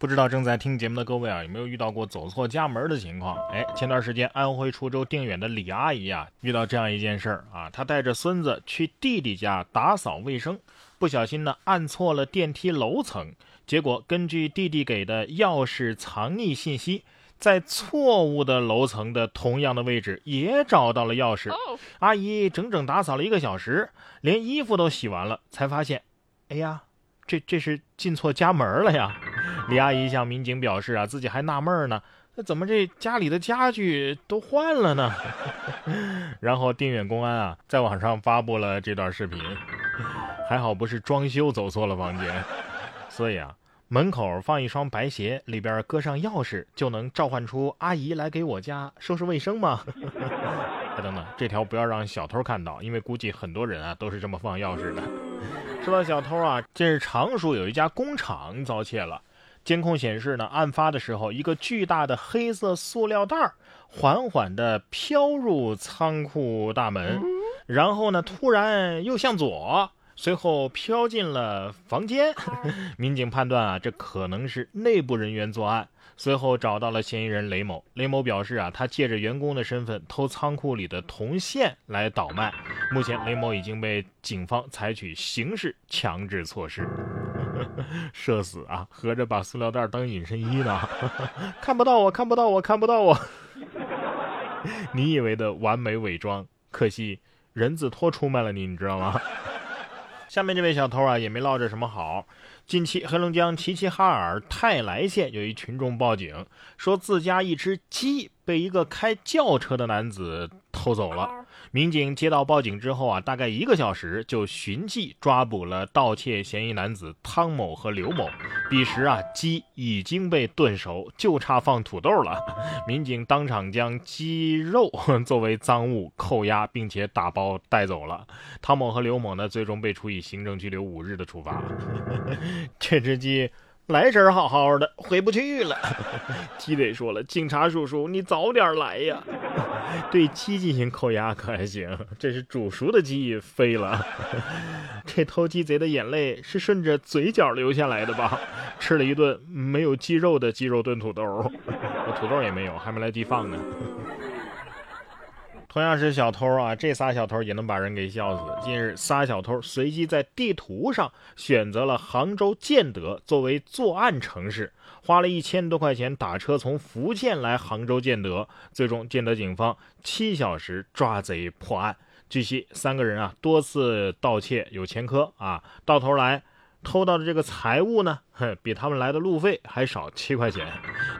不知道正在听节目的各位啊，有没有遇到过走错家门的情况？哎，前段时间安徽滁州定远的李阿姨啊，遇到这样一件事儿啊，她带着孙子去弟弟家打扫卫生，不小心呢按错了电梯楼层，结果根据弟弟给的钥匙藏匿信息，在错误的楼层的同样的位置也找到了钥匙。阿姨整整打扫了一个小时，连衣服都洗完了，才发现，哎呀，这这是进错家门了呀！李阿姨向民警表示啊，自己还纳闷呢，那怎么这家里的家具都换了呢？然后定远公安啊，在网上发布了这段视频，还好不是装修走错了房间，所以啊，门口放一双白鞋，里边搁上钥匙，就能召唤出阿姨来给我家收拾卫生吗？等等，这条不要让小偷看到，因为估计很多人啊都是这么放钥匙的。说到小偷啊，近日常熟有一家工厂遭窃了。监控显示呢，案发的时候，一个巨大的黑色塑料袋儿缓缓地飘入仓库大门，然后呢，突然又向左，随后飘进了房间。民警判断啊，这可能是内部人员作案。随后找到了嫌疑人雷某。雷某表示啊，他借着员工的身份偷仓库里的铜线来倒卖。目前，雷某已经被警方采取刑事强制措施。社死啊！合着把塑料袋当隐身衣呢？看不到我，看不到我，看不到我。你以为的完美伪装，可惜人字拖出卖了你，你知道吗？下面这位小偷啊，也没落着什么好。近期，黑龙江齐齐哈尔泰来县有一群众报警，说自家一只鸡被一个开轿车的男子偷走了。民警接到报警之后啊，大概一个小时就寻迹抓捕了盗窃嫌疑男子汤某和刘某。彼时啊，鸡已经被炖熟，就差放土豆了。民警当场将鸡肉作为赃物扣押，并且打包带走了。汤某和刘某呢，最终被处以行政拘留五日的处罚。这只鸡。来这儿好好的，回不去了。鸡得说了：“警察叔叔，你早点来呀！” 对鸡进行扣押可还行？这是煮熟的鸡飞了。这偷鸡贼的眼泪是顺着嘴角流下来的吧？吃了一顿没有鸡肉的鸡肉炖土豆，我 土豆也没有，还没来地放呢。同样是小偷啊，这仨小偷也能把人给笑死。近日，仨小偷随机在地图上选择了杭州建德作为作案城市，花了一千多块钱打车从福建来杭州建德，最终建德警方七小时抓贼破案。据悉，三个人啊多次盗窃有前科啊，到头来。偷到的这个财物呢，哼，比他们来的路费还少七块钱。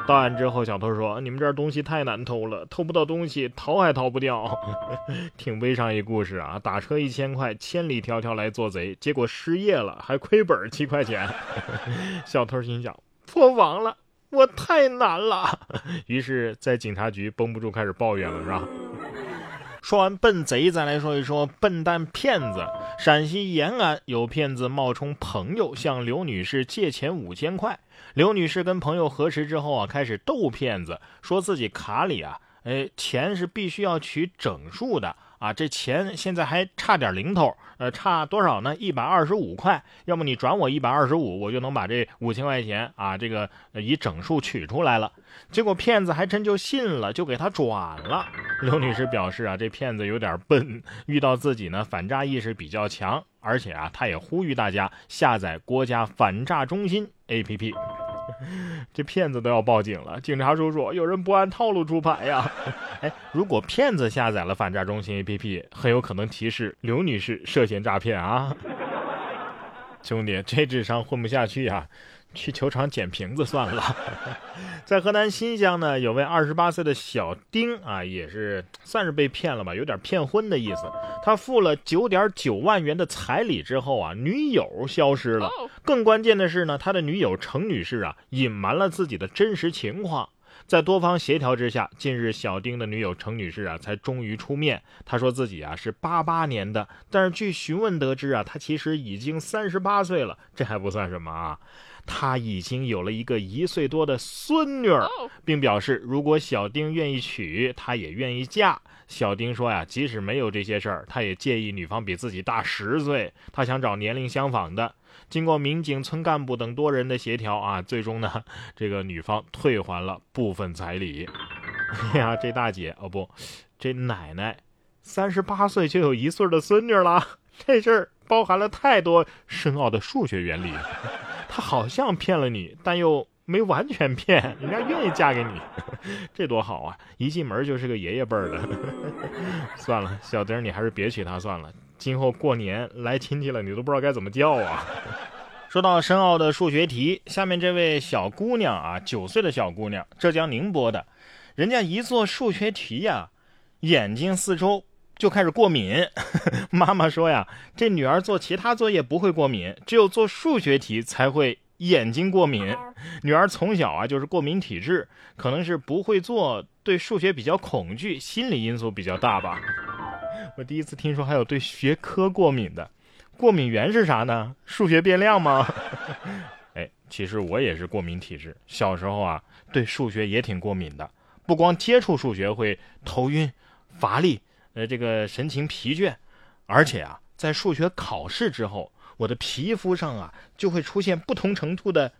到案之后，小偷说：“你们这儿东西太难偷了，偷不到东西，逃还逃不掉。” 挺悲伤一故事啊！打车一千块，千里迢迢来做贼，结果失业了，还亏本七块钱。小偷心想：破防了，我太难了。于是，在警察局绷不住，开始抱怨了，是吧？说完笨贼，再来说一说笨蛋骗子。陕西延安有骗子冒充朋友向刘女士借钱五千块，刘女士跟朋友核实之后啊，开始逗骗子，说自己卡里啊，哎，钱是必须要取整数的。啊，这钱现在还差点零头，呃，差多少呢？一百二十五块。要么你转我一百二十五，我就能把这五千块钱啊，这个以整数取出来了。结果骗子还真就信了，就给他转了。刘女士表示啊，这骗子有点笨，遇到自己呢反诈意识比较强，而且啊，他也呼吁大家下载国家反诈中心 APP。这骗子都要报警了，警察叔叔，有人不按套路出牌呀！哎，如果骗子下载了反诈中心 APP，很有可能提示刘女士涉嫌诈骗啊！兄弟，这智商混不下去呀！去球场捡瓶子算了。在河南新乡呢，有位二十八岁的小丁啊，也是算是被骗了吧，有点骗婚的意思。他付了九点九万元的彩礼之后啊，女友消失了。更关键的是呢，他的女友程女士啊，隐瞒了自己的真实情况。在多方协调之下，近日小丁的女友程女士啊，才终于出面。她说自己啊是八八年的，但是据询问得知啊，她其实已经三十八岁了。这还不算什么啊。他已经有了一个一岁多的孙女儿，并表示如果小丁愿意娶，他也愿意嫁。小丁说呀，即使没有这些事儿，他也介意女方比自己大十岁，他想找年龄相仿的。经过民警、村干部等多人的协调啊，最终呢，这个女方退还了部分彩礼。哎呀，这大姐哦不，这奶奶，三十八岁就有一岁的孙女了，这事儿包含了太多深奥的数学原理。好像骗了你，但又。没完全骗，人家愿意嫁给你，这多好啊！一进门就是个爷爷辈儿的。算了，小丁，你还是别娶她算了。今后过年来亲戚了，你都不知道该怎么叫啊。说到深奥的数学题，下面这位小姑娘啊，九岁的小姑娘，浙江宁波的，人家一做数学题呀，眼睛四周就开始过敏。妈妈说呀，这女儿做其他作业不会过敏，只有做数学题才会。眼睛过敏，女儿从小啊就是过敏体质，可能是不会做，对数学比较恐惧，心理因素比较大吧。我第一次听说还有对学科过敏的，过敏源是啥呢？数学变量吗？哎，其实我也是过敏体质，小时候啊对数学也挺过敏的，不光接触数学会头晕、乏力，呃这个神情疲倦，而且啊在数学考试之后。我的皮肤上啊，就会出现不同程度的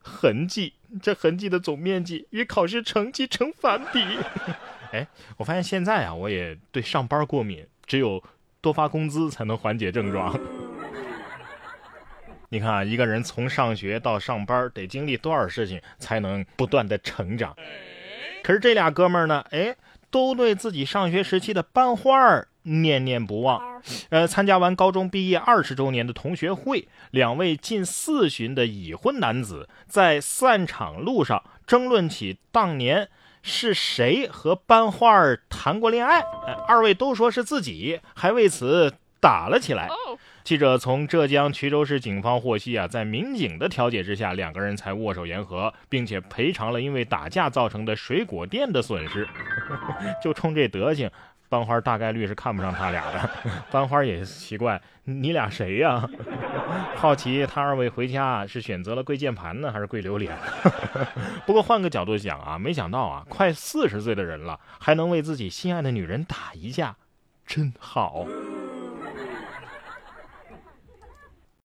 痕迹，这痕迹的总面积与考试成绩成反比。哎，我发现现在啊，我也对上班过敏，只有多发工资才能缓解症状。你看啊，一个人从上学到上班得经历多少事情才能不断的成长？可是这俩哥们儿呢，哎，都对自己上学时期的班花儿。念念不忘，呃，参加完高中毕业二十周年的同学会，两位近四旬的已婚男子在散场路上争论起当年是谁和班花儿谈过恋爱，二位都说是自己，还为此打了起来。记者从浙江衢州市警方获悉啊，在民警的调解之下，两个人才握手言和，并且赔偿了因为打架造成的水果店的损失。就冲这德行。班花大概率是看不上他俩的，班花也奇怪，你俩谁呀？好奇他二位回家是选择了跪键盘呢，还是跪榴莲？不过换个角度想啊，没想到啊，快四十岁的人了，还能为自己心爱的女人打一架，真好。